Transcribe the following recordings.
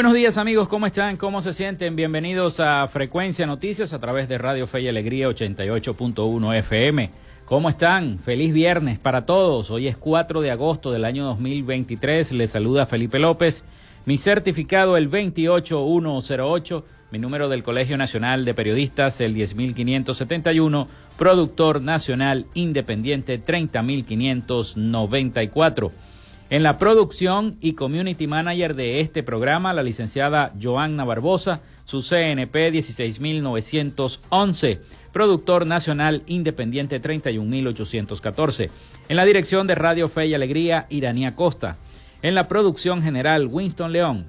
Buenos días amigos, ¿cómo están? ¿Cómo se sienten? Bienvenidos a Frecuencia Noticias a través de Radio Fe y Alegría 88.1 FM. ¿Cómo están? Feliz viernes para todos. Hoy es 4 de agosto del año 2023. Les saluda Felipe López. Mi certificado el 28108, mi número del Colegio Nacional de Periodistas el 10571, productor nacional independiente 30594. En la producción y community manager de este programa, la licenciada Joanna Barbosa, su CNP 16911, productor nacional independiente 31814. En la dirección de Radio Fe y Alegría, Iranía Costa. En la producción general, Winston León.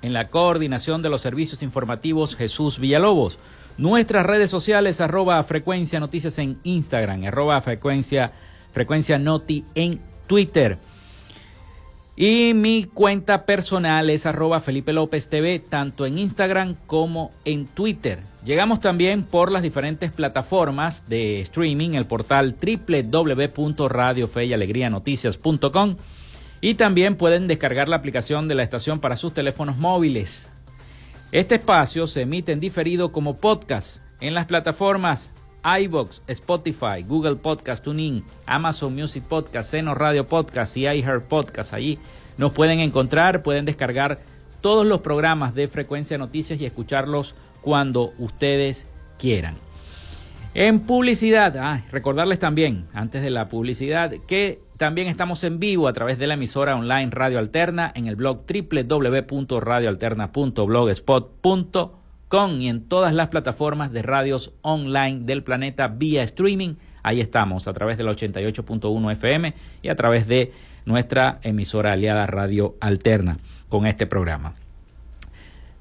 En la coordinación de los servicios informativos, Jesús Villalobos. Nuestras redes sociales, arroba frecuencia noticias en Instagram, arroba frecuencia, frecuencia noti en Twitter. Y mi cuenta personal es arroba Felipe López TV, tanto en Instagram como en Twitter. Llegamos también por las diferentes plataformas de streaming, el portal www.radiofeyalegrianoticias.com y también pueden descargar la aplicación de la estación para sus teléfonos móviles. Este espacio se emite en diferido como podcast en las plataformas iBox, Spotify, Google Podcast, TuneIn, Amazon Music Podcast, Seno Radio Podcast y iHeart Podcast. Allí nos pueden encontrar, pueden descargar todos los programas de Frecuencia Noticias y escucharlos cuando ustedes quieran. En publicidad, ah, recordarles también, antes de la publicidad, que también estamos en vivo a través de la emisora online Radio Alterna en el blog www.radioalterna.blogspot.com y en todas las plataformas de radios online del planeta vía streaming. Ahí estamos, a través del 88.1 FM y a través de nuestra emisora aliada Radio Alterna con este programa.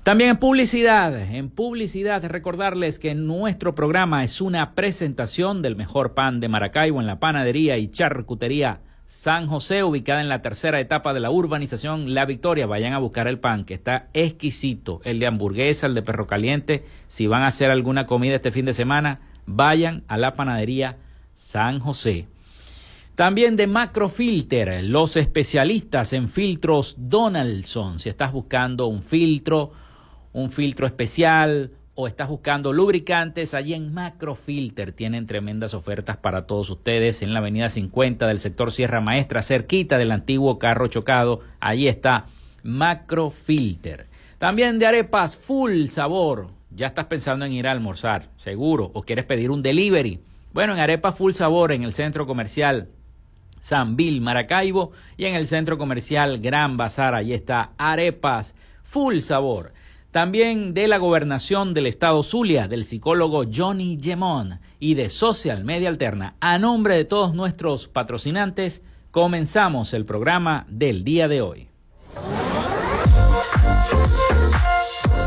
También en publicidad, en publicidad, recordarles que nuestro programa es una presentación del mejor pan de Maracaibo en la panadería y charcutería San José, ubicada en la tercera etapa de la urbanización La Victoria. Vayan a buscar el pan, que está exquisito. El de hamburguesa, el de perro caliente. Si van a hacer alguna comida este fin de semana, vayan a la panadería San José. También de Macrofilter, los especialistas en filtros Donaldson. Si estás buscando un filtro, un filtro especial, o estás buscando lubricantes, allí en Macrofilter tienen tremendas ofertas para todos ustedes en la avenida 50 del sector Sierra Maestra, cerquita del antiguo carro chocado. Allí está Macrofilter. También de arepas full sabor. Ya estás pensando en ir a almorzar, seguro, o quieres pedir un delivery. Bueno, en arepas full sabor en el centro comercial San Bill Maracaibo y en el centro comercial Gran Bazar. Allí está arepas full sabor. También de la gobernación del estado Zulia, del psicólogo Johnny Gemón y de Social Media Alterna. A nombre de todos nuestros patrocinantes, comenzamos el programa del día de hoy.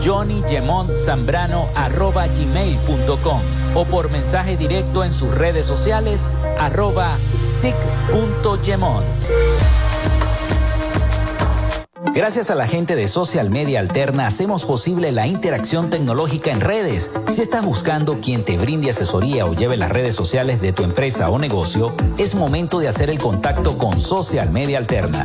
johnnygemontzambrano.gmail.com o por mensaje directo en sus redes sociales arroba sic.gemont. Gracias a la gente de Social Media Alterna hacemos posible la interacción tecnológica en redes. Si estás buscando quien te brinde asesoría o lleve las redes sociales de tu empresa o negocio, es momento de hacer el contacto con Social Media Alterna.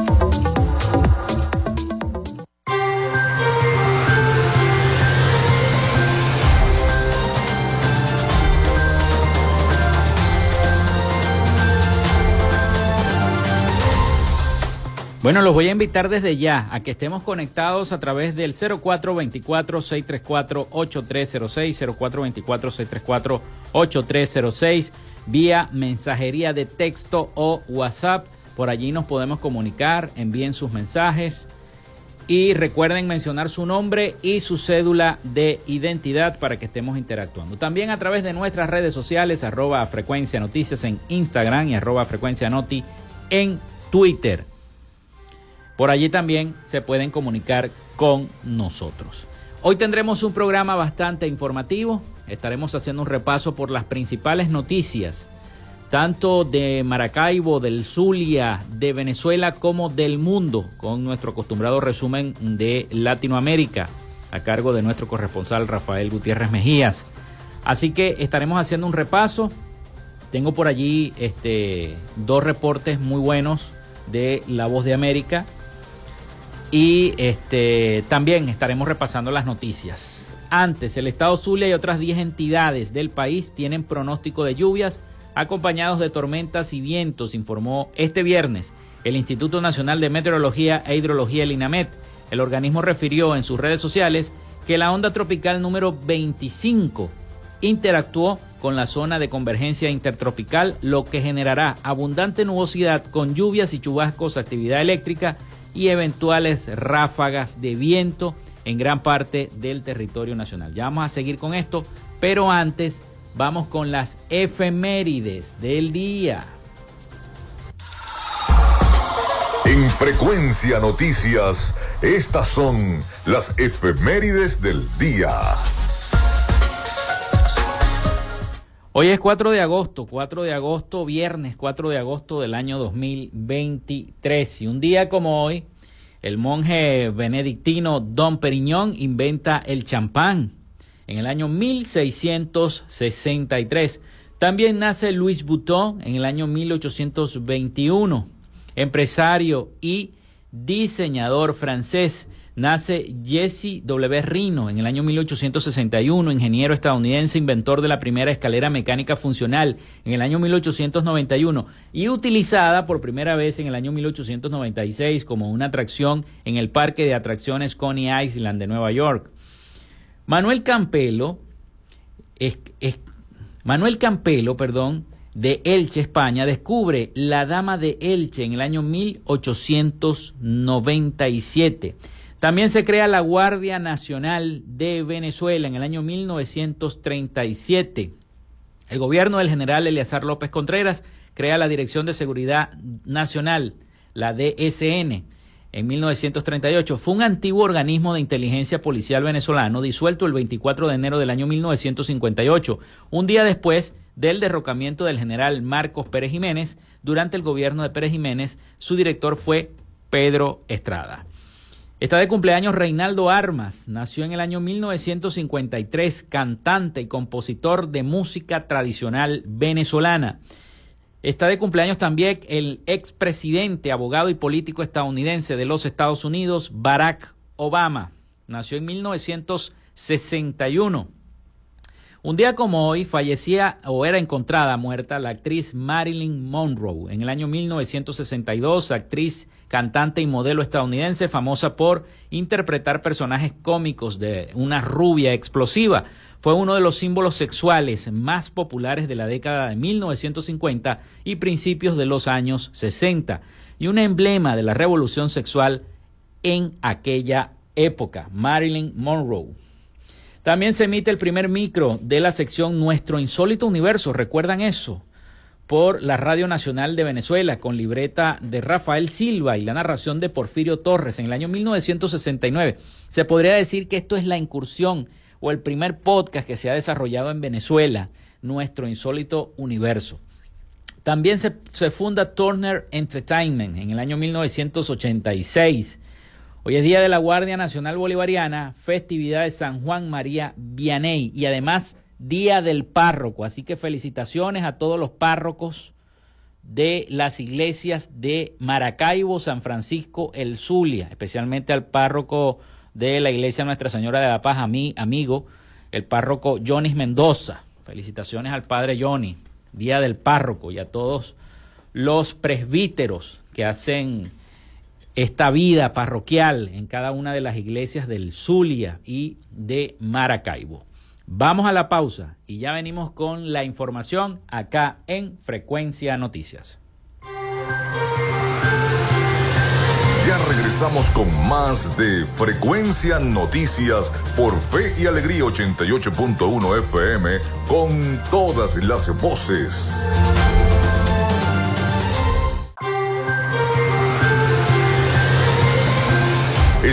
Bueno, los voy a invitar desde ya a que estemos conectados a través del 0424-634-8306, 0424-634-8306, vía mensajería de texto o WhatsApp. Por allí nos podemos comunicar, envíen sus mensajes y recuerden mencionar su nombre y su cédula de identidad para que estemos interactuando. También a través de nuestras redes sociales, arroba frecuencia noticias en Instagram y arroba frecuencia noti en Twitter. Por allí también se pueden comunicar con nosotros. Hoy tendremos un programa bastante informativo. Estaremos haciendo un repaso por las principales noticias, tanto de Maracaibo, del Zulia, de Venezuela como del mundo, con nuestro acostumbrado resumen de Latinoamérica, a cargo de nuestro corresponsal Rafael Gutiérrez Mejías. Así que estaremos haciendo un repaso. Tengo por allí este, dos reportes muy buenos de La Voz de América Y este, también estaremos repasando las noticias. Antes, el estado Zulia y otras 10 entidades del país tienen pronóstico de lluvias acompañados de tormentas y vientos, informó este viernes el Instituto Nacional de Meteorología e Hidrología, el INAMET. El organismo refirió en sus redes sociales que la onda tropical número 25 interactuó con la zona de convergencia intertropical, lo que generará abundante nubosidad con lluvias y chubascos, actividad eléctrica y eventuales ráfagas de viento en gran parte del territorio nacional. Ya vamos a seguir con esto, pero antes vamos con las efemérides del día. En frecuencia noticias, estas son las efemérides del día. Hoy es 4 de agosto, 4 de agosto, viernes 4 de agosto del año 2023. Y un día como hoy, el monje benedictino Don Periñón inventa el champán en el año 1663. También nace Luis Bouton en el año 1821, empresario y diseñador francés nace Jesse W. Rino en el año 1861, ingeniero estadounidense, inventor de la primera escalera mecánica funcional en el año 1891 y utilizada por primera vez en el año 1896 como una atracción en el parque de atracciones Coney Island de Nueva York. Manuel Campelo, Manuel Campelo, perdón, de Elche, España, descubre la Dama de Elche en el año 1897. También se crea la Guardia Nacional de Venezuela en el año 1937. El gobierno del general Eleazar López Contreras crea la Dirección de Seguridad Nacional, la DSN, en 1938. Fue un antiguo organismo de inteligencia policial venezolano disuelto el 24 de enero del año 1958, un día después del derrocamiento del general Marcos Pérez Jiménez. Durante el gobierno de Pérez Jiménez, su director fue Pedro Estrada. Está de cumpleaños Reinaldo Armas. Nació en el año 1953, cantante y compositor de música tradicional venezolana. Está de cumpleaños también el expresidente, abogado y político estadounidense de los Estados Unidos, Barack Obama. Nació en 1961. Un día como hoy fallecía o era encontrada muerta la actriz Marilyn Monroe. En el año 1962, actriz, cantante y modelo estadounidense famosa por interpretar personajes cómicos de una rubia explosiva. Fue uno de los símbolos sexuales más populares de la década de 1950 y principios de los años 60 y un emblema de la revolución sexual en aquella época, Marilyn Monroe. También se emite el primer micro de la sección Nuestro Insólito Universo, ¿recuerdan eso? Por la Radio Nacional de Venezuela, con libreta de Rafael Silva y la narración de Porfirio Torres en el año 1969. Se podría decir que esto es la incursión o el primer podcast que se ha desarrollado en Venezuela, Nuestro Insólito Universo. También se, se funda Turner Entertainment en el año 1986 Hoy es Día de la Guardia Nacional Bolivariana, festividad de San Juan María Vianney y además Día del Párroco. Así que felicitaciones a todos los párrocos de las iglesias de Maracaibo, San Francisco, El Zulia, especialmente al párroco de la iglesia Nuestra Señora de la Paz, a mi amigo, el párroco Johnny Mendoza. Felicitaciones al padre Johnny, Día del Párroco y a todos los presbíteros que hacen esta vida parroquial en cada una de las iglesias del Zulia y de Maracaibo. Vamos a la pausa y ya venimos con la información acá en Frecuencia Noticias. Ya regresamos con más de Frecuencia Noticias por Fe y Alegría 88.1 FM con todas las voces.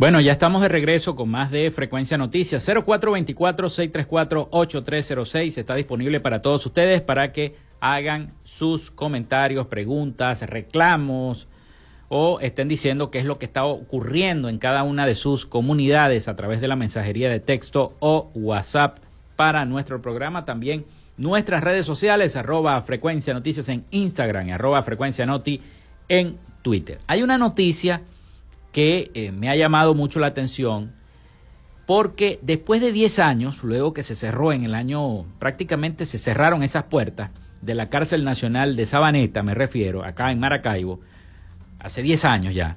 Bueno, ya estamos de regreso con más de Frecuencia Noticias. 0424-634-8306 está disponible para todos ustedes para que hagan sus comentarios, preguntas, reclamos o estén diciendo qué es lo que está ocurriendo en cada una de sus comunidades a través de la mensajería de texto o WhatsApp para nuestro programa. También nuestras redes sociales, arroba Frecuencia Noticias en Instagram y arroba Frecuencia Noti en Twitter. Hay una noticia que eh, me ha llamado mucho la atención porque después de 10 años, luego que se cerró en el año, prácticamente se cerraron esas puertas de la cárcel nacional de Sabaneta, me refiero, acá en Maracaibo, hace 10 años ya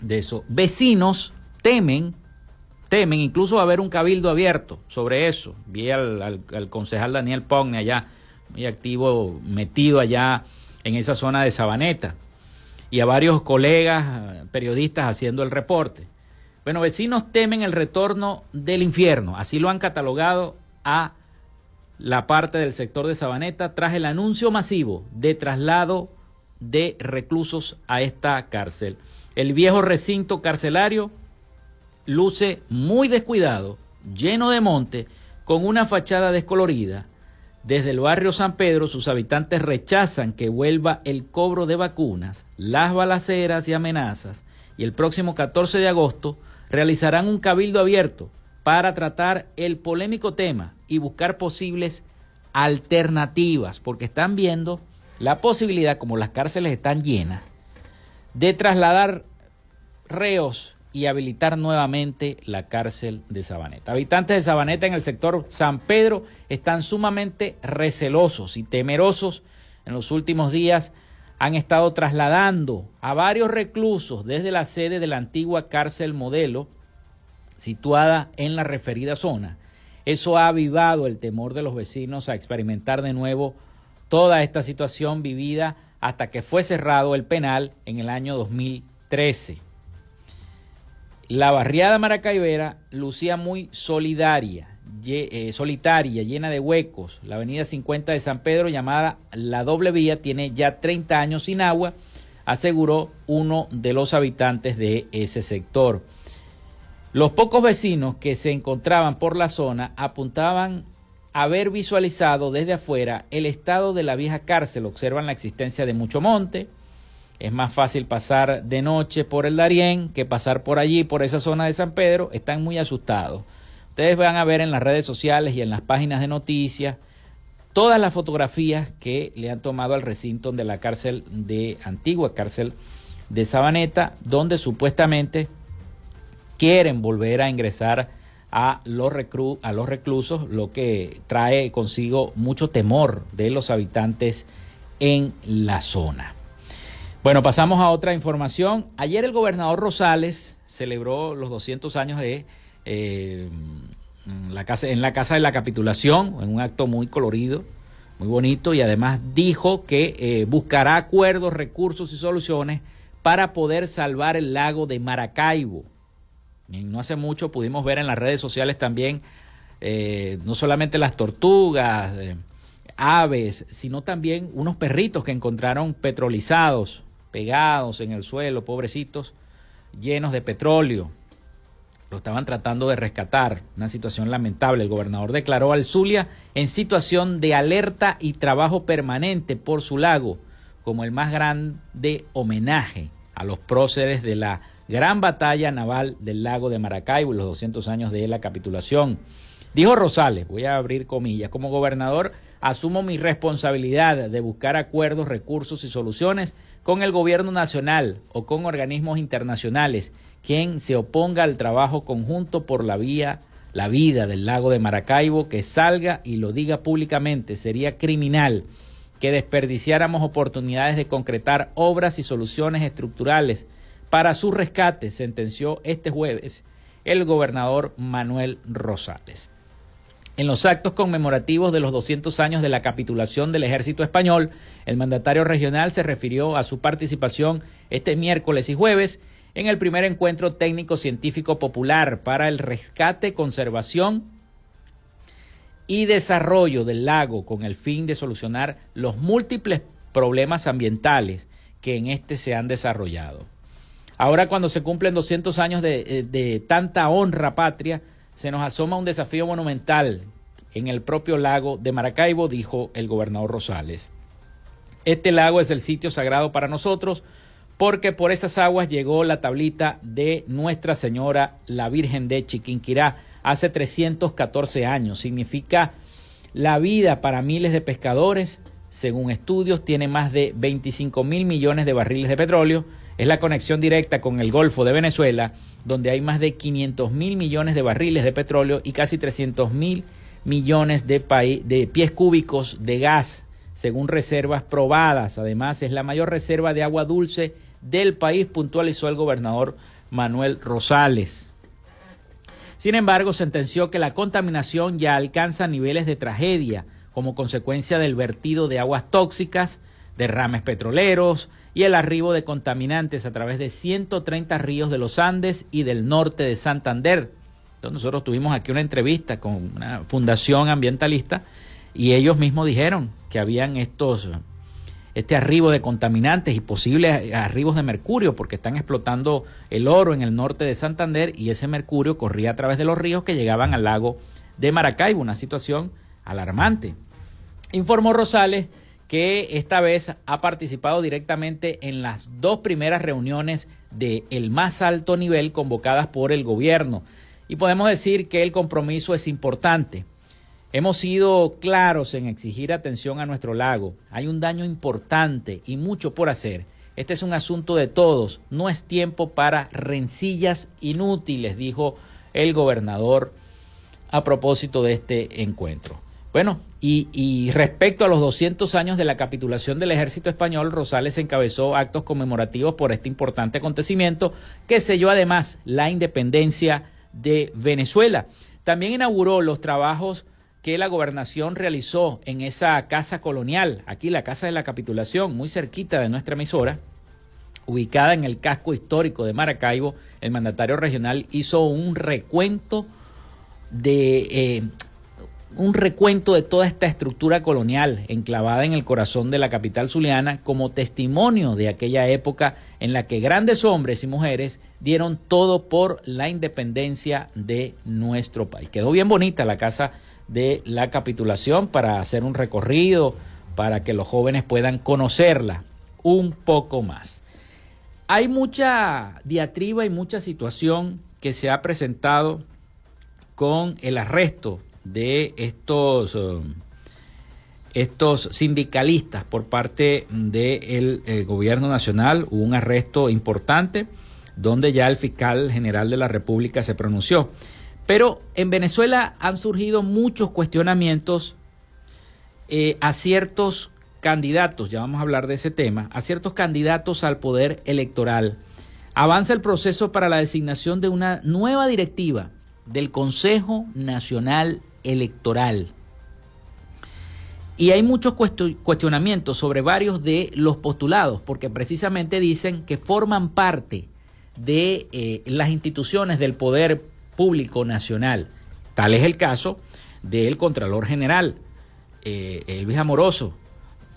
de eso, vecinos temen, temen, incluso va a haber un cabildo abierto sobre eso. Vi al, al concejal Daniel Pogne allá, muy activo, metido allá en esa zona de Sabaneta y a varios colegas periodistas haciendo el reporte. Bueno, vecinos temen el retorno del infierno, así lo han catalogado a la parte del sector de Sabaneta tras el anuncio masivo de traslado de reclusos a esta cárcel. El viejo recinto carcelario luce muy descuidado, lleno de monte, con una fachada descolorida, desde el barrio San Pedro, sus habitantes rechazan que vuelva el cobro de vacunas, las balaceras y amenazas, y el próximo 14 de agosto realizarán un cabildo abierto para tratar el polémico tema y buscar posibles alternativas, porque están viendo la posibilidad, como las cárceles están llenas, de trasladar reos y habilitar nuevamente la cárcel de Sabaneta. Habitantes de Sabaneta en el sector San Pedro están sumamente recelosos y temerosos. En los últimos días han estado trasladando a varios reclusos desde la sede de la antigua cárcel modelo situada en la referida zona. Eso ha avivado el temor de los vecinos a experimentar de nuevo toda esta situación vivida hasta que fue cerrado el penal en el año 2013. La barriada maracaibera lucía muy solidaria, eh, solitaria, llena de huecos. La avenida 50 de San Pedro, llamada La Doble Vía, tiene ya 30 años sin agua, aseguró uno de los habitantes de ese sector. Los pocos vecinos que se encontraban por la zona apuntaban haber visualizado desde afuera el estado de la vieja cárcel. Observan la existencia de mucho monte, es más fácil pasar de noche por el Darién que pasar por allí, por esa zona de San Pedro. Están muy asustados. Ustedes van a ver en las redes sociales y en las páginas de noticias todas las fotografías que le han tomado al recinto de la cárcel de antigua cárcel de Sabaneta, donde supuestamente quieren volver a ingresar a los, a los reclusos, lo que trae consigo mucho temor de los habitantes en la zona. Bueno, pasamos a otra información. Ayer el gobernador Rosales celebró los 200 años de eh, la casa, en la Casa de la Capitulación, en un acto muy colorido, muy bonito, y además dijo que eh, buscará acuerdos, recursos y soluciones para poder salvar el lago de Maracaibo. no hace mucho pudimos ver en las redes sociales también eh, no solamente las tortugas, aves, sino también unos perritos que encontraron petrolizados pegados en el suelo, pobrecitos, llenos de petróleo. Lo estaban tratando de rescatar, una situación lamentable. El gobernador declaró al Zulia en situación de alerta y trabajo permanente por su lago, como el más grande homenaje a los próceres de la gran batalla naval del lago de Maracaibo y los 200 años de la capitulación. Dijo Rosales, voy a abrir comillas, como gobernador asumo mi responsabilidad de buscar acuerdos, recursos y soluciones con el gobierno nacional o con organismos internacionales, quien se oponga al trabajo conjunto por la vía, la vida del lago de Maracaibo, que salga y lo diga públicamente, sería criminal que desperdiciáramos oportunidades de concretar obras y soluciones estructurales para su rescate, sentenció este jueves el gobernador Manuel Rosales. En los actos conmemorativos de los 200 años de la capitulación del ejército español, el mandatario regional se refirió a su participación este miércoles y jueves en el primer encuentro técnico científico popular para el rescate, conservación y desarrollo del lago con el fin de solucionar los múltiples problemas ambientales que en este se han desarrollado. Ahora cuando se cumplen 200 años de, eh, de tanta honra patria, se nos asoma un desafío monumental en el propio lago de Maracaibo, dijo el gobernador Rosales. Este lago es el sitio sagrado para nosotros porque por esas aguas llegó la tablita de Nuestra Señora la Virgen de Chiquinquirá hace 314 años. Significa la vida para miles de pescadores. Según estudios, tiene más de 25 mil millones de barriles de petróleo. Es la conexión directa con el Golfo de Venezuela donde hay más de 500 mil millones de barriles de petróleo y casi 300 mil millones de, de pies cúbicos de gas, según reservas probadas. Además, es la mayor reserva de agua dulce del país, puntualizó el gobernador Manuel Rosales. Sin embargo, sentenció que la contaminación ya alcanza niveles de tragedia como consecuencia del vertido de aguas tóxicas, derrames petroleros, y el arribo de contaminantes a través de 130 ríos de los Andes y del norte de Santander. Entonces nosotros tuvimos aquí una entrevista con una fundación ambientalista y ellos mismos dijeron que habían estos este arribo de contaminantes y posibles arribos de mercurio porque están explotando el oro en el norte de Santander y ese mercurio corría a través de los ríos que llegaban al lago de Maracaibo, una situación alarmante. Informó Rosales que esta vez ha participado directamente en las dos primeras reuniones de el más alto nivel convocadas por el gobierno. Y podemos decir que el compromiso es importante. Hemos sido claros en exigir atención a nuestro lago. Hay un daño importante y mucho por hacer. Este es un asunto de todos. No es tiempo para rencillas inútiles, dijo el gobernador a propósito de este encuentro. Bueno, y, respecto a los 200 años de la capitulación del ejército español, Rosales encabezó actos conmemorativos por este importante acontecimiento que selló además la independencia de Venezuela. También inauguró los trabajos que la gobernación realizó en esa casa colonial, aquí la casa de la capitulación, muy cerquita de nuestra emisora, ubicada en el casco histórico de Maracaibo. El mandatario regional hizo un recuento de eh, un recuento de toda esta estructura colonial enclavada en el corazón de la capital zuliana como testimonio de aquella época en la que grandes hombres y mujeres dieron todo por la independencia de nuestro país. Quedó bien bonita la casa de la capitulación para hacer un recorrido, para que los jóvenes puedan conocerla un poco más. Hay mucha diatriba y mucha situación que se ha presentado con el arresto de estos, um, estos sindicalistas por parte del eh, gobierno nacional. Hubo un arresto importante donde ya el fiscal general de la República se pronunció. Pero en Venezuela han surgido muchos cuestionamientos eh, a ciertos candidatos, ya vamos a hablar de ese tema, a ciertos candidatos al poder electoral. Avanza el proceso para la designación de una nueva directiva del Consejo Nacional electoral. Y hay muchos cuestionamientos sobre varios de los postulados, porque precisamente dicen que forman parte de eh, las instituciones del poder público nacional. Tal es el caso del Contralor General, eh, Elvis Amoroso,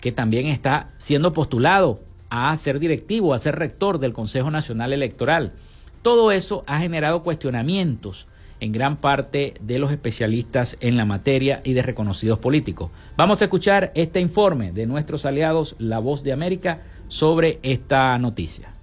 que también está siendo postulado a ser directivo, a ser rector del Consejo Nacional Electoral. Todo eso ha generado cuestionamientos en gran parte de los especialistas en la materia y de reconocidos políticos. Vamos a escuchar este informe de nuestros aliados La Voz de América sobre esta noticia.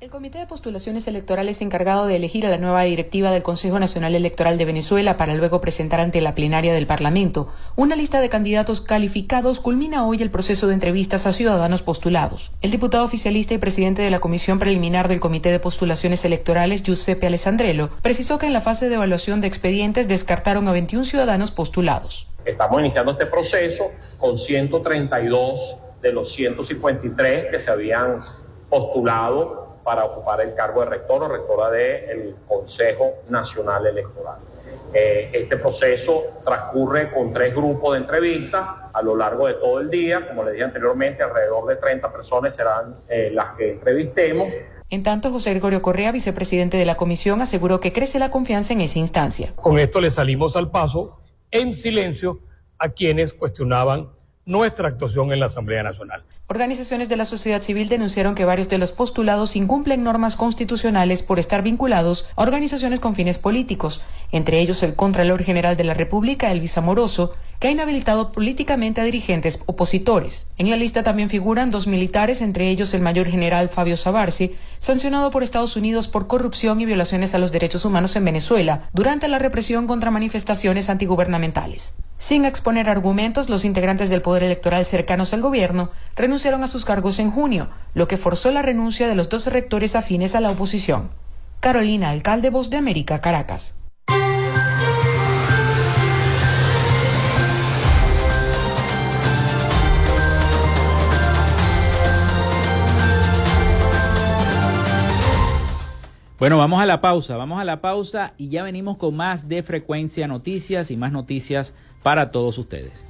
El Comité de Postulaciones Electorales encargado de elegir a la nueva directiva del Consejo Nacional Electoral de Venezuela para luego presentar ante la plenaria del Parlamento una lista de candidatos calificados culmina hoy el proceso de entrevistas a ciudadanos postulados. El diputado oficialista y presidente de la Comisión Preliminar del Comité de Postulaciones Electorales, Giuseppe Alessandrello, precisó que en la fase de evaluación de expedientes descartaron a 21 ciudadanos postulados. Estamos iniciando este proceso con 132 de los 153 que se habían postulado para ocupar el cargo de rector o rectora del Consejo Nacional Electoral. Eh, este proceso transcurre con tres grupos de entrevistas a lo largo de todo el día. Como les dije anteriormente, alrededor de 30 personas serán eh, las que entrevistemos. En tanto, José Gregorio Correa, vicepresidente de la comisión, aseguró que crece la confianza en esa instancia. Con esto le salimos al paso en silencio a quienes cuestionaban nuestra actuación en la Asamblea Nacional. Organizaciones de la sociedad civil denunciaron que varios de los postulados incumplen normas constitucionales por estar vinculados a organizaciones con fines políticos, entre ellos el Contralor General de la República, Elvis Amoroso, que ha inhabilitado políticamente a dirigentes opositores. En la lista también figuran dos militares, entre ellos el mayor general Fabio Savarsi, sancionado por Estados Unidos por corrupción y violaciones a los derechos humanos en Venezuela durante la represión contra manifestaciones antigubernamentales. Sin exponer argumentos, los integrantes del Poder Electoral cercanos al gobierno renunciaron a sus cargos en junio, lo que forzó la renuncia de los dos rectores afines a la oposición. Carolina, alcalde Voz de América, Caracas. Bueno, vamos a la pausa, vamos a la pausa y ya venimos con más de frecuencia noticias y más noticias para todos ustedes.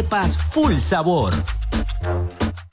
arepas full sabor.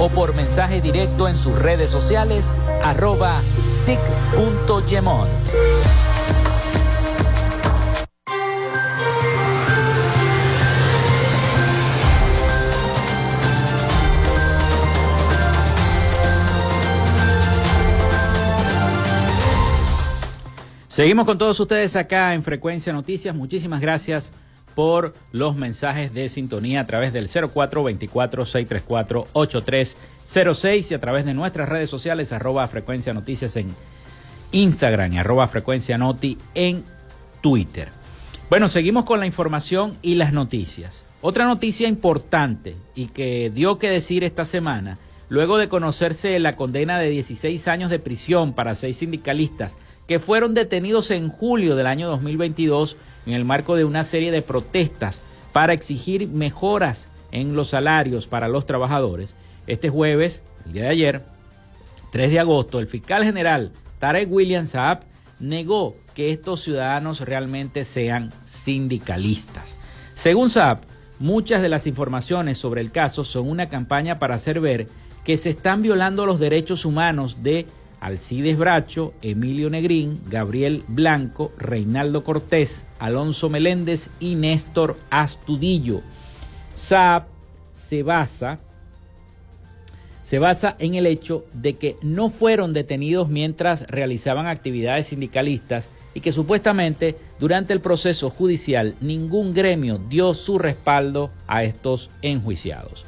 o por mensaje directo en sus redes sociales arroba sic.gemont. Seguimos con todos ustedes acá en Frecuencia Noticias. Muchísimas gracias por los mensajes de sintonía a través del 0424-634-8306 y a través de nuestras redes sociales arroba frecuencia noticias en Instagram y arroba frecuencia noti en Twitter. Bueno, seguimos con la información y las noticias. Otra noticia importante y que dio que decir esta semana, luego de conocerse la condena de 16 años de prisión para seis sindicalistas que fueron detenidos en julio del año 2022 en el marco de una serie de protestas para exigir mejoras en los salarios para los trabajadores. Este jueves, el día de ayer, 3 de agosto, el fiscal general Tarek William Saab negó que estos ciudadanos realmente sean sindicalistas. Según Saab, muchas de las informaciones sobre el caso son una campaña para hacer ver que se están violando los derechos humanos de Alcides Bracho, Emilio Negrín, Gabriel Blanco, Reinaldo Cortés, Alonso Meléndez y Néstor Astudillo. SAP se basa, se basa en el hecho de que no fueron detenidos mientras realizaban actividades sindicalistas y que supuestamente durante el proceso judicial ningún gremio dio su respaldo a estos enjuiciados.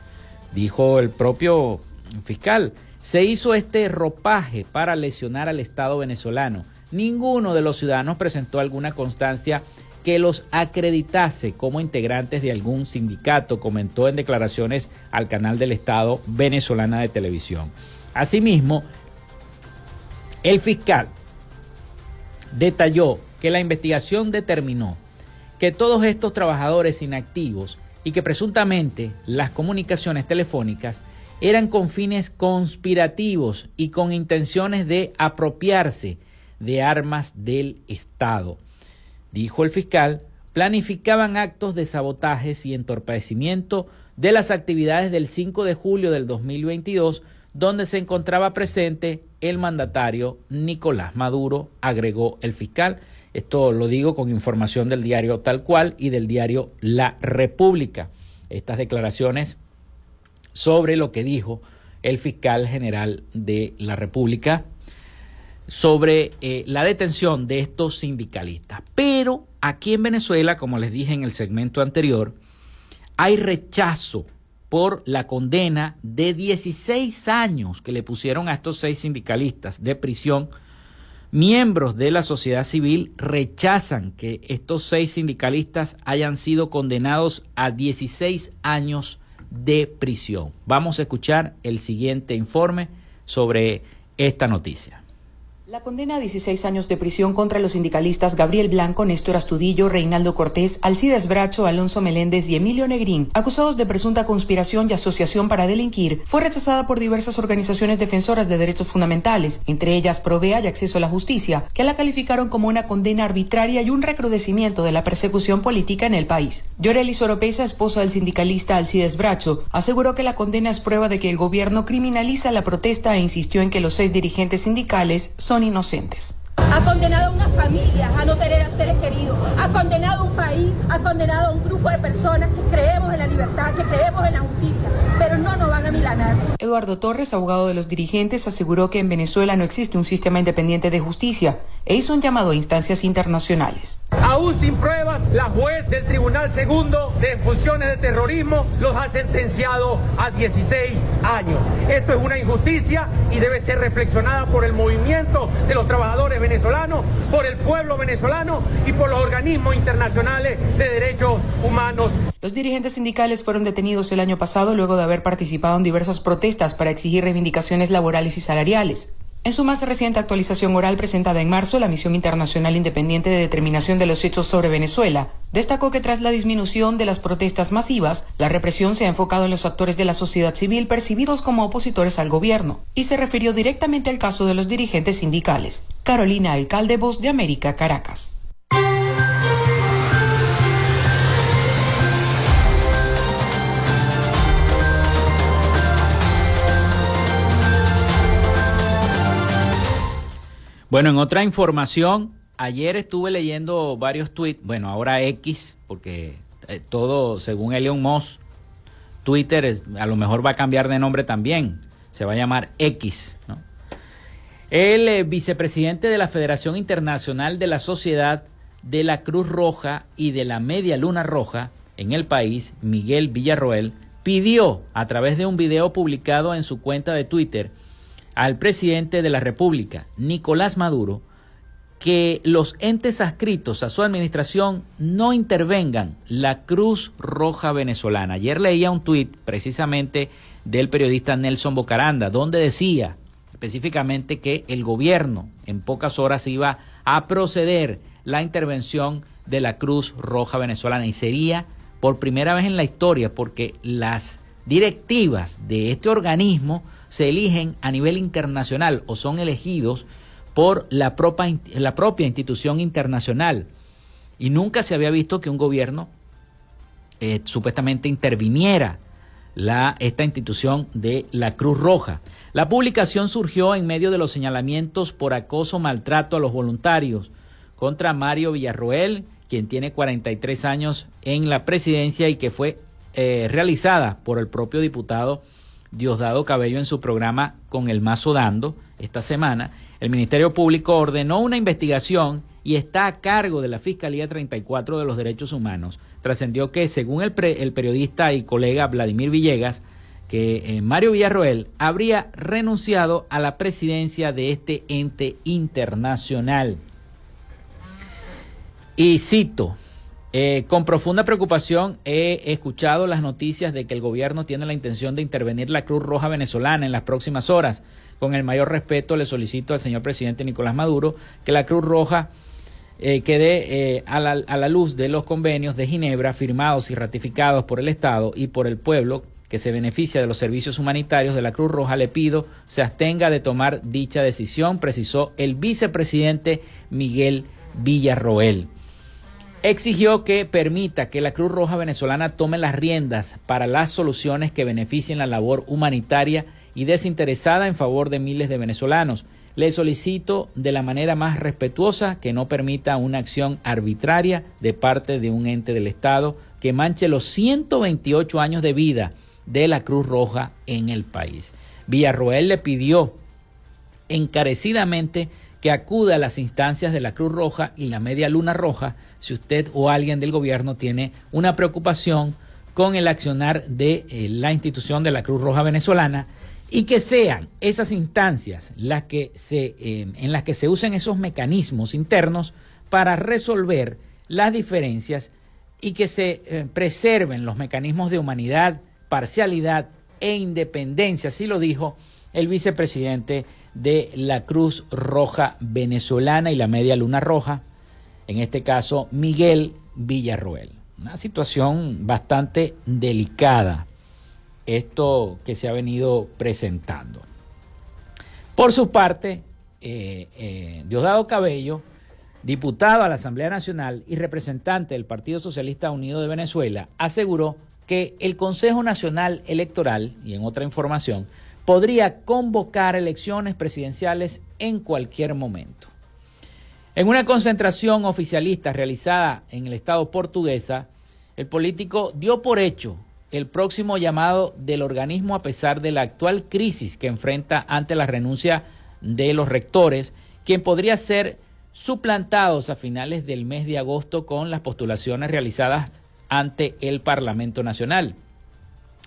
Dijo el propio fiscal se hizo este ropaje para lesionar al Estado venezolano. Ninguno de los ciudadanos presentó alguna constancia que los acreditase como integrantes de algún sindicato, comentó en declaraciones al canal del Estado venezolana de televisión. Asimismo, el fiscal detalló que la investigación determinó que todos estos trabajadores inactivos y que presuntamente las comunicaciones telefónicas eran con fines conspirativos y con intenciones de apropiarse de armas del Estado. Dijo el fiscal, planificaban actos de sabotajes y entorpecimiento de las actividades del 5 de julio del 2022, donde se encontraba presente el mandatario Nicolás Maduro, agregó el fiscal. Esto lo digo con información del diario Tal cual y del diario La República. Estas declaraciones sobre lo que dijo el fiscal general de la República sobre eh, la detención de estos sindicalistas. Pero aquí en Venezuela, como les dije en el segmento anterior, hay rechazo por la condena de 16 años que le pusieron a estos seis sindicalistas de prisión. Miembros de la sociedad civil rechazan que estos seis sindicalistas hayan sido condenados a 16 años de prisión. Vamos a escuchar el siguiente informe sobre esta noticia. La condena a 16 años de prisión contra los sindicalistas Gabriel Blanco, Néstor Astudillo, Reinaldo Cortés, Alcides Bracho, Alonso Meléndez y Emilio Negrín, acusados de presunta conspiración y asociación para delinquir, fue rechazada por diversas organizaciones defensoras de derechos fundamentales, entre ellas Provea y Acceso a la Justicia, que la calificaron como una condena arbitraria y un recrudecimiento de la persecución política en el país. Lloreli Soropesa, esposa del sindicalista Alcides Bracho, aseguró que la condena es prueba de que el gobierno criminaliza la protesta e insistió en que los seis dirigentes sindicales son inocentes. Ha condenado a una familia a no tener a seres queridos. Ha condenado a un país, ha condenado a un grupo de personas que creemos en la libertad, que creemos en la justicia, pero no nos van a milanar. Eduardo Torres, abogado de los dirigentes, aseguró que en Venezuela no existe un sistema independiente de justicia e hizo un llamado a instancias internacionales. Aún sin pruebas, la juez del Tribunal Segundo de Funciones de Terrorismo los ha sentenciado a 16 años. Esto es una injusticia y debe ser reflexionada por el movimiento de los trabajadores venezolanos, por el pueblo venezolano y por los organismos internacionales de derechos humanos. Los dirigentes sindicales fueron detenidos el año pasado luego de haber participado en diversas protestas para exigir reivindicaciones laborales y salariales. En su más reciente actualización oral presentada en marzo, la Misión Internacional Independiente de Determinación de los Hechos sobre Venezuela destacó que tras la disminución de las protestas masivas, la represión se ha enfocado en los actores de la sociedad civil percibidos como opositores al gobierno y se refirió directamente al caso de los dirigentes sindicales. Carolina Alcalde, Voz de América, Caracas. Bueno, en otra información, ayer estuve leyendo varios tweets, bueno, ahora X, porque eh, todo, según Elon Musk, Twitter a lo mejor va a cambiar de nombre también, se va a llamar X. El eh, vicepresidente de la Federación Internacional de la Sociedad de la Cruz Roja y de la Media Luna Roja en el país, Miguel Villarroel, pidió a través de un video publicado en su cuenta de Twitter al presidente de la República, Nicolás Maduro, que los entes adscritos a su administración no intervengan la Cruz Roja Venezolana. Ayer leía un tuit precisamente del periodista Nelson Bocaranda, donde decía específicamente que el gobierno en pocas horas iba a proceder la intervención de la Cruz Roja Venezolana y sería por primera vez en la historia porque las directivas de este organismo se eligen a nivel internacional o son elegidos por la propia, la propia institución internacional. Y nunca se había visto que un gobierno eh, supuestamente interviniera la, esta institución de la Cruz Roja. La publicación surgió en medio de los señalamientos por acoso, maltrato a los voluntarios contra Mario Villarroel, quien tiene 43 años en la presidencia y que fue eh, realizada por el propio diputado Diosdado Cabello en su programa Con el Mazo Dando esta semana, el Ministerio Público ordenó una investigación y está a cargo de la Fiscalía 34 de los Derechos Humanos. Trascendió que, según el, el, periodista y colega Vladimir Villegas, que eh, Mario Villarroel habría renunciado a la presidencia de este ente internacional. Y cito, eh, con profunda preocupación he escuchado las noticias de que el gobierno tiene la intención de intervenir la Cruz Roja venezolana en las próximas horas. Con el mayor respeto le solicito al señor presidente Nicolás Maduro que la Cruz Roja eh, quede eh, a, la, a la luz de los convenios de Ginebra firmados y ratificados por el Estado y por el pueblo que se beneficia de los servicios humanitarios de la Cruz Roja, le pido se abstenga de tomar dicha decisión, precisó el vicepresidente Miguel Villarroel exigió que permita que la Cruz Roja venezolana tome las riendas para las soluciones que beneficien la labor humanitaria y desinteresada en favor de miles de venezolanos. Le solicito de la manera más respetuosa que no permita una acción arbitraria de parte de un ente del Estado que manche los 128 años de vida de la Cruz Roja en el país. Villarroel le pidió encarecidamente que acuda a las instancias de la Cruz Roja y la Media Luna Roja si usted o alguien del gobierno tiene una preocupación con el accionar de eh, la institución de la Cruz Roja venezolana y que sean esas instancias las que se, eh, en las que se usen esos mecanismos internos para resolver las diferencias y que se eh, preserven los mecanismos de humanidad, parcialidad e independencia, así lo dijo el vicepresidente de la Cruz Roja Venezolana y la Media Luna Roja, en este caso Miguel Villarroel. Una situación bastante delicada, esto que se ha venido presentando. Por su parte, eh, eh, Diosdado Cabello, diputado a la Asamblea Nacional y representante del Partido Socialista Unido de Venezuela, aseguró que el Consejo Nacional Electoral, y en otra información, podría convocar elecciones presidenciales en cualquier momento. En una concentración oficialista realizada en el Estado portuguesa, el político dio por hecho el próximo llamado del organismo a pesar de la actual crisis que enfrenta ante la renuncia de los rectores, quien podría ser suplantados a finales del mes de agosto con las postulaciones realizadas ante el Parlamento Nacional.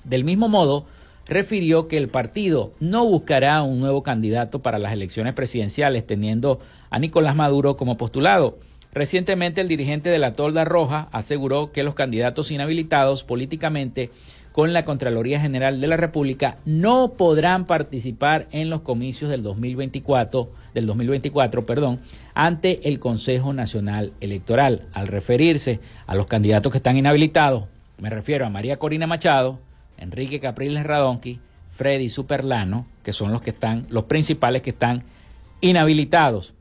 Del mismo modo, refirió que el partido no buscará un nuevo candidato para las elecciones presidenciales, teniendo a Nicolás Maduro como postulado. Recientemente el dirigente de la Tolda Roja aseguró que los candidatos inhabilitados políticamente con la Contraloría General de la República no podrán participar en los comicios del 2024, del 2024, perdón, ante el Consejo Nacional Electoral. Al referirse a los candidatos que están inhabilitados, me refiero a María Corina Machado, Enrique Capriles Radonqui, Freddy Superlano, que son los que están, los principales que están inhabilitados.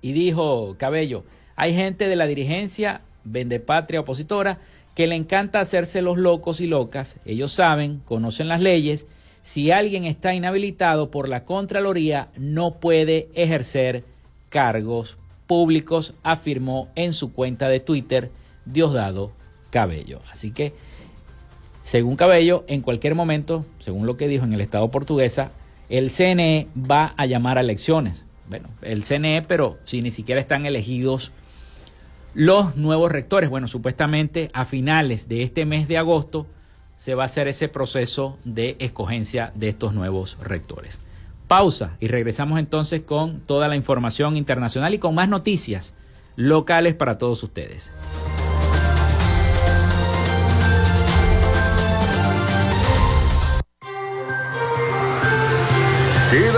Y dijo Cabello, hay gente de la dirigencia vendepatria opositora que le encanta hacerse los locos y locas. Ellos saben, conocen las leyes. Si alguien está inhabilitado por la Contraloría, no puede ejercer cargos públicos, afirmó en su cuenta de Twitter Diosdado Cabello. Así que según Cabello, en cualquier momento, según lo que dijo en el Estado portuguesa, el CNE va a llamar a elecciones. Bueno, el CNE, pero si ni siquiera están elegidos los nuevos rectores. Bueno, supuestamente a finales de este mes de agosto se va a hacer ese proceso de escogencia de estos nuevos rectores. Pausa y regresamos entonces con toda la información internacional y con más noticias locales para todos ustedes.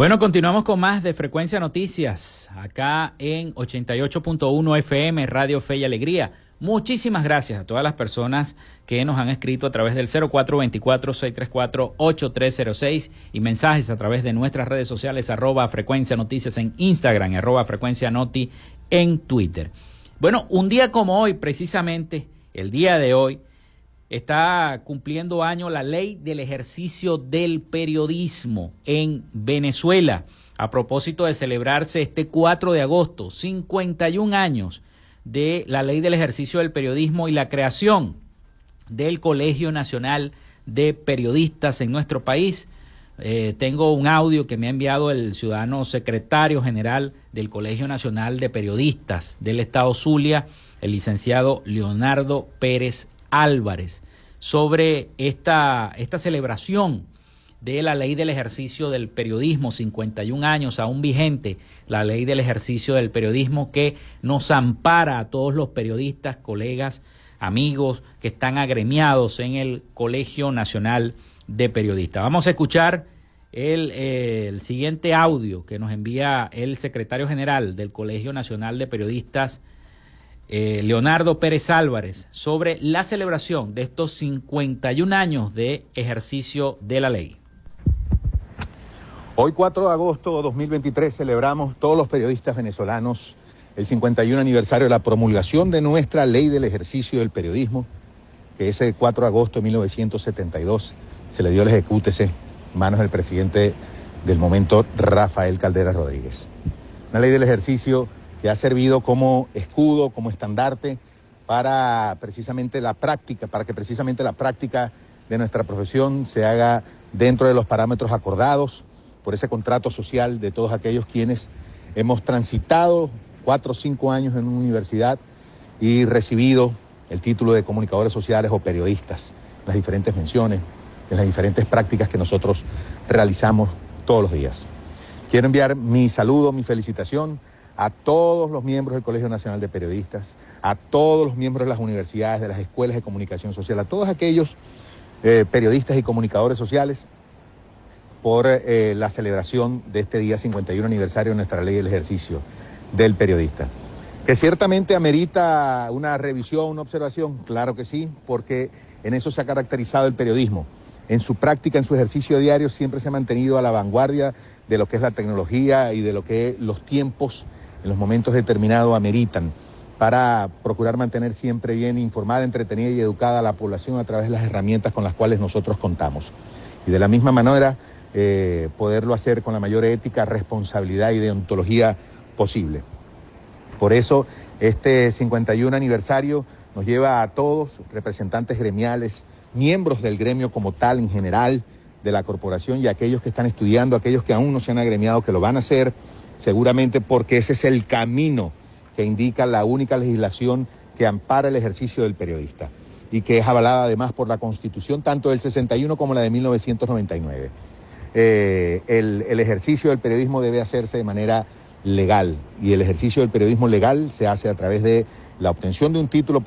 Bueno, continuamos con más de Frecuencia Noticias, acá en 88.1 FM, Radio Fe y Alegría. Muchísimas gracias a todas las personas que nos han escrito a través del 0424-634-8306 y mensajes a través de nuestras redes sociales, arroba Frecuencia Noticias en Instagram, arroba Frecuencia Noti en Twitter. Bueno, un día como hoy, precisamente, el día de hoy, está cumpliendo año la ley del ejercicio del periodismo en Venezuela. A propósito de celebrarse este 4 de agosto, 51 años de la ley del ejercicio del periodismo y la creación del Colegio Nacional de periodistas en nuestro país. Eh, tengo un audio que me ha enviado el ciudadano secretario general del Colegio Nacional de Periodistas del Estado Zulia, el licenciado Leonardo Pérez Álvarez, sobre esta, esta celebración de la ley del ejercicio del periodismo, 51 años aún vigente, la ley del ejercicio del periodismo que nos ampara a todos los periodistas, colegas, amigos que están agremiados en el Colegio Nacional de Periodistas. Vamos a escuchar el, el, siguiente audio que nos envía el secretario general del Colegio Nacional de Periodistas, eh, Leonardo Pérez Álvarez, sobre la celebración de estos 51 años de ejercicio de la ley. Hoy 4 de agosto de 2023 celebramos todos los periodistas venezolanos el 51 aniversario de la promulgación de nuestra ley del ejercicio del periodismo, que ese 4 de agosto de 1972 se le dio el ejecútese manos del presidente del momento, Rafael Caldera Rodríguez. Una ley del ejercicio que ha servido como escudo, como estandarte para precisamente la práctica, para que precisamente la práctica de nuestra profesión se haga dentro de los parámetros acordados por ese contrato social de todos aquellos quienes hemos transitado cuatro o cinco años en una universidad y recibido el título de comunicadores sociales o periodistas, las diferentes menciones, en las diferentes prácticas que nosotros realizamos todos los días. Quiero enviar mi saludo, mi felicitación a todos los miembros del Colegio Nacional de Periodistas, a todos los miembros de las universidades, de las escuelas de comunicación social, a todos aquellos eh, periodistas y comunicadores sociales por eh, la celebración de este día 51 aniversario de nuestra ley del ejercicio del periodista. Que ciertamente amerita una revisión, una observación, claro que sí, porque en eso se ha caracterizado el periodismo. En su práctica, en su ejercicio diario, siempre se ha mantenido a la vanguardia de lo que es la tecnología y de lo que los tiempos en los momentos determinados ameritan para procurar mantener siempre bien informada, entretenida y educada a la población a través de las herramientas con las cuales nosotros contamos. Y de la misma manera, eh, poderlo hacer con la mayor ética, responsabilidad y deontología posible. Por eso, este 51 aniversario nos lleva a todos, representantes gremiales, miembros del gremio como tal en general de la corporación y aquellos que están estudiando, aquellos que aún no se han agremiado, que lo van a hacer, seguramente porque ese es el camino que indica la única legislación que ampara el ejercicio del periodista y que es avalada además por la Constitución tanto del 61 como la de 1999. Eh, el, el ejercicio del periodismo debe hacerse de manera legal y el ejercicio del periodismo legal se hace a través de la obtención de un título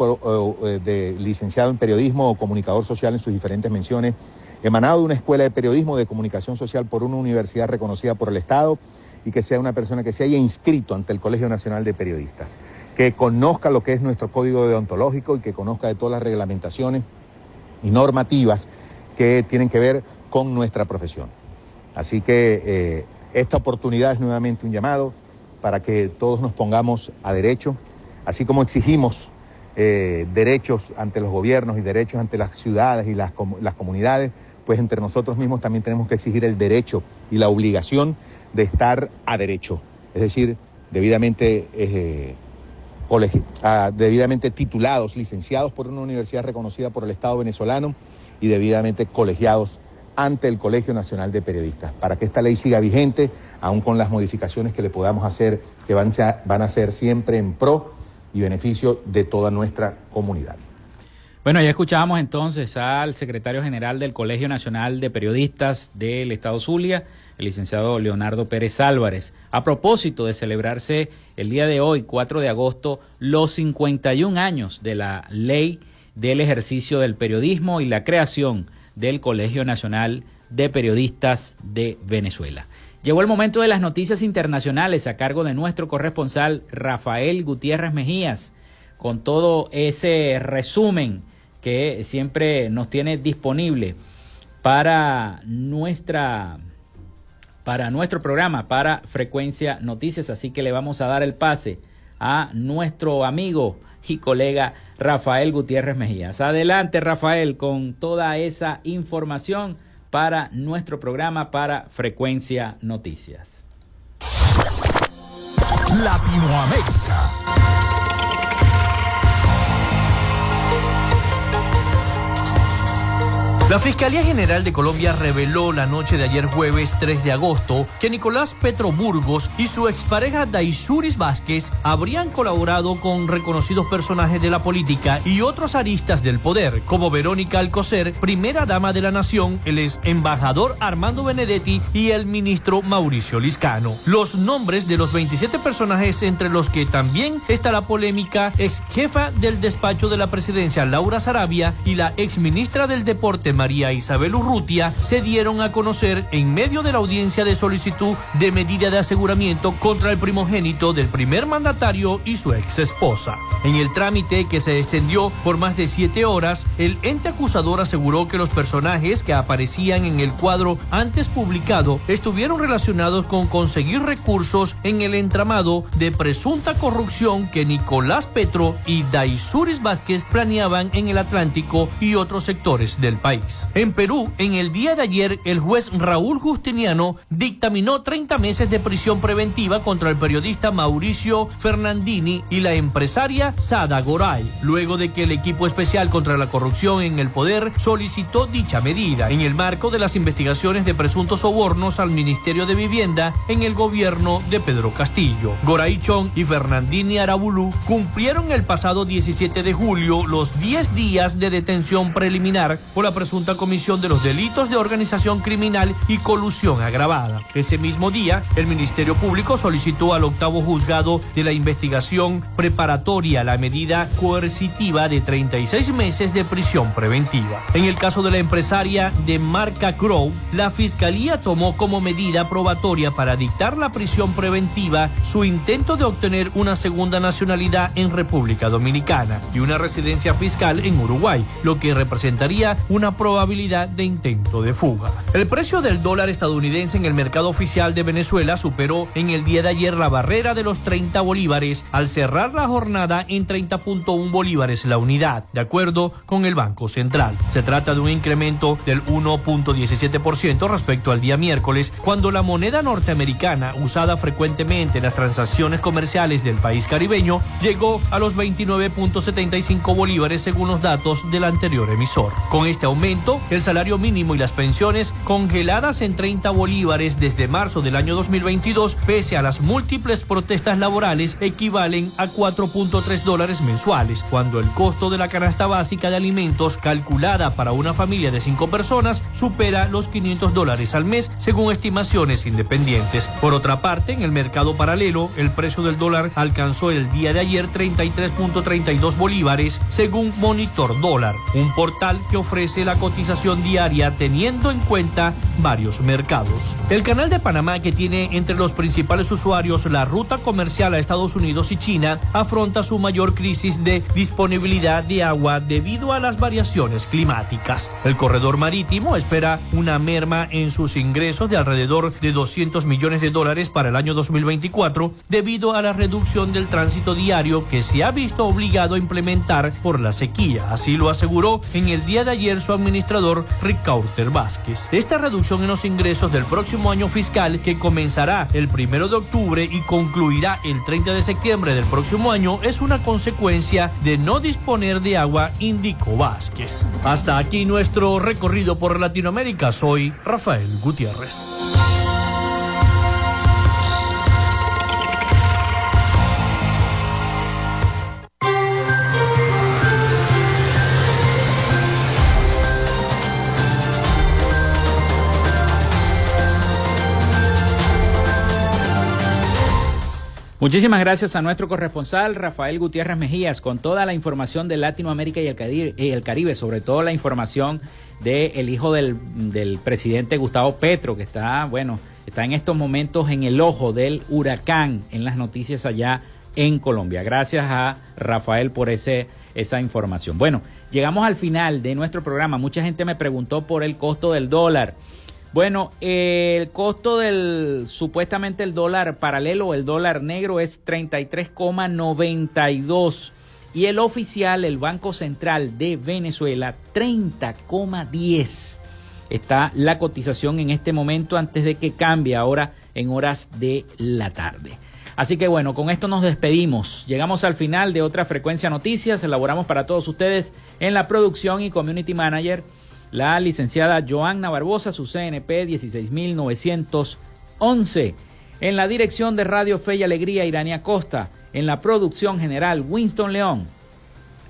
eh, de licenciado en periodismo o comunicador social en sus diferentes menciones, emanado de una escuela de periodismo de comunicación social por una universidad reconocida por el Estado y que sea una persona que se haya inscrito ante el Colegio Nacional de Periodistas, que conozca lo que es nuestro código deontológico y que conozca de todas las reglamentaciones y normativas que tienen que ver con nuestra profesión. Así que eh, esta oportunidad es nuevamente un llamado para que todos nos pongamos a derecho, así como exigimos eh, derechos ante los gobiernos y derechos ante las ciudades y las, comunidades, pues entre nosotros mismos también tenemos que exigir el derecho y la obligación de estar a derecho, es decir, debidamente, eh, debidamente titulados, licenciados por una universidad reconocida por el Estado venezolano y debidamente colegiados ante el Colegio Nacional de Periodistas, para que esta ley siga vigente, aún con las modificaciones que le podamos hacer, que van a ser siempre en pro y beneficio de toda nuestra comunidad. Bueno, ya escuchábamos entonces al secretario general del Colegio Nacional de Periodistas del Estado Zulia, el licenciado Leonardo Pérez Álvarez, a propósito de celebrarse el día de hoy, 4 de agosto, los 51 años de la ley del ejercicio del periodismo y la creación del Colegio Nacional de Periodistas de Venezuela. Llegó el momento de las noticias internacionales a cargo de nuestro corresponsal Rafael Gutiérrez Mejías, con todo ese resumen que siempre nos tiene disponible para nuestra para nuestro programa, para Frecuencia Noticias, así que le vamos a dar el pase a nuestro amigo y colega Rafael Gutiérrez Mejías. Adelante, Rafael, con toda esa información para nuestro programa para Frecuencia Noticias. Latinoamérica. La Fiscalía General de Colombia reveló la noche de ayer jueves 3 de agosto que Nicolás Petro Burgos y su expareja Daisuris Vázquez habrían colaborado con reconocidos personajes de la política y otros aristas del poder, como Verónica Alcocer, primera dama de la nación, el ex embajador Armando Benedetti y el ministro Mauricio Liscano. Los nombres de los 27 personajes entre los que también está la polémica ex jefa del despacho de la presidencia Laura Sarabia y la ex ministra del deporte María Isabel Urrutia se dieron a conocer en medio de la audiencia de solicitud de medida de aseguramiento contra el primogénito del primer mandatario y su ex esposa. En el trámite que se extendió por más de siete horas, el ente acusador aseguró que los personajes que aparecían en el cuadro antes publicado estuvieron relacionados con conseguir recursos en el entramado de presunta corrupción que Nicolás Petro y Daisuris Vázquez planeaban en el Atlántico y otros sectores del país. En Perú, en el día de ayer, el juez Raúl Justiniano dictaminó 30 meses de prisión preventiva contra el periodista Mauricio Fernandini y la empresaria Sada Goray, luego de que el equipo especial contra la corrupción en el poder solicitó dicha medida en el marco de las investigaciones de presuntos sobornos al Ministerio de Vivienda en el gobierno de Pedro Castillo. Goray Chong y Fernandini Arabulú cumplieron el pasado 17 de julio los 10 días de detención preliminar por la presunción comisión de los delitos de organización criminal y colusión agravada. Ese mismo día, el Ministerio Público solicitó al octavo juzgado de la investigación preparatoria la medida coercitiva de 36 meses de prisión preventiva. En el caso de la empresaria de marca Crow, la Fiscalía tomó como medida probatoria para dictar la prisión preventiva su intento de obtener una segunda nacionalidad en República Dominicana y una residencia fiscal en Uruguay, lo que representaría una probabilidad de intento de fuga. El precio del dólar estadounidense en el mercado oficial de Venezuela superó en el día de ayer la barrera de los 30 bolívares al cerrar la jornada en 30.1 bolívares la unidad, de acuerdo con el Banco Central. Se trata de un incremento del 1.17% respecto al día miércoles, cuando la moneda norteamericana, usada frecuentemente en las transacciones comerciales del país caribeño, llegó a los 29.75 bolívares según los datos del anterior emisor. Con este aumento, el salario mínimo y las pensiones congeladas en 30 bolívares desde marzo del año 2022, pese a las múltiples protestas laborales, equivalen a 4.3 dólares mensuales, cuando el costo de la canasta básica de alimentos calculada para una familia de 5 personas supera los 500 dólares al mes, según estimaciones independientes. Por otra parte, en el mercado paralelo, el precio del dólar alcanzó el día de ayer 33.32 bolívares, según Monitor Dólar, un portal que ofrece la cotización diaria teniendo en cuenta varios mercados. El canal de Panamá, que tiene entre los principales usuarios la ruta comercial a Estados Unidos y China, afronta su mayor crisis de disponibilidad de agua debido a las variaciones climáticas. El corredor marítimo espera una merma en sus ingresos de alrededor de 200 millones de dólares para el año 2024 debido a la reducción del tránsito diario que se ha visto obligado a implementar por la sequía. Así lo aseguró en el día de ayer su administración administrador Rick Cauter Vázquez. Esta reducción en los ingresos del próximo año fiscal, que comenzará el primero de octubre y concluirá el 30 de septiembre del próximo año, es una consecuencia de no disponer de agua, indicó Vázquez. Hasta aquí nuestro recorrido por Latinoamérica. Soy Rafael Gutiérrez. Muchísimas gracias a nuestro corresponsal Rafael Gutiérrez Mejías con toda la información de Latinoamérica y el Caribe, el sobre todo la información del hijo del, del, presidente Gustavo Petro, que está, bueno, está en estos momentos en el ojo del huracán en las noticias allá en Colombia. Gracias a Rafael por ese, esa información. Bueno, llegamos al final de nuestro programa. Mucha gente me preguntó por el costo del dólar. Bueno, el costo del supuestamente el dólar paralelo, el dólar negro es 33,92 y el oficial, el Banco Central de Venezuela, 30,10. Está la cotización en este momento antes de que cambie ahora en horas de la tarde. Así que bueno, con esto nos despedimos. Llegamos al final de otra frecuencia noticias. Elaboramos para todos ustedes en la producción y community manager la licenciada Joanna Barbosa, su CNP 16911. En la dirección de Radio Fe y Alegría, Irania Costa. En la producción general, Winston León.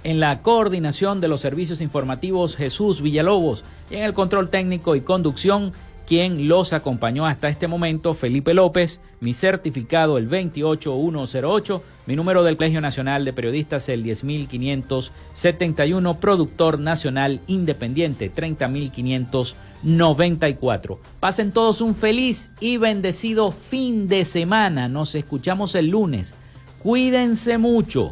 En la coordinación de los servicios informativos, Jesús Villalobos. Y en el control técnico y conducción, quien los acompañó hasta este momento, Felipe López, mi certificado el 28108, mi número del Colegio Nacional de Periodistas el 10571, productor nacional independiente 30594. Pasen todos un feliz y bendecido fin de semana. Nos escuchamos el lunes. Cuídense mucho.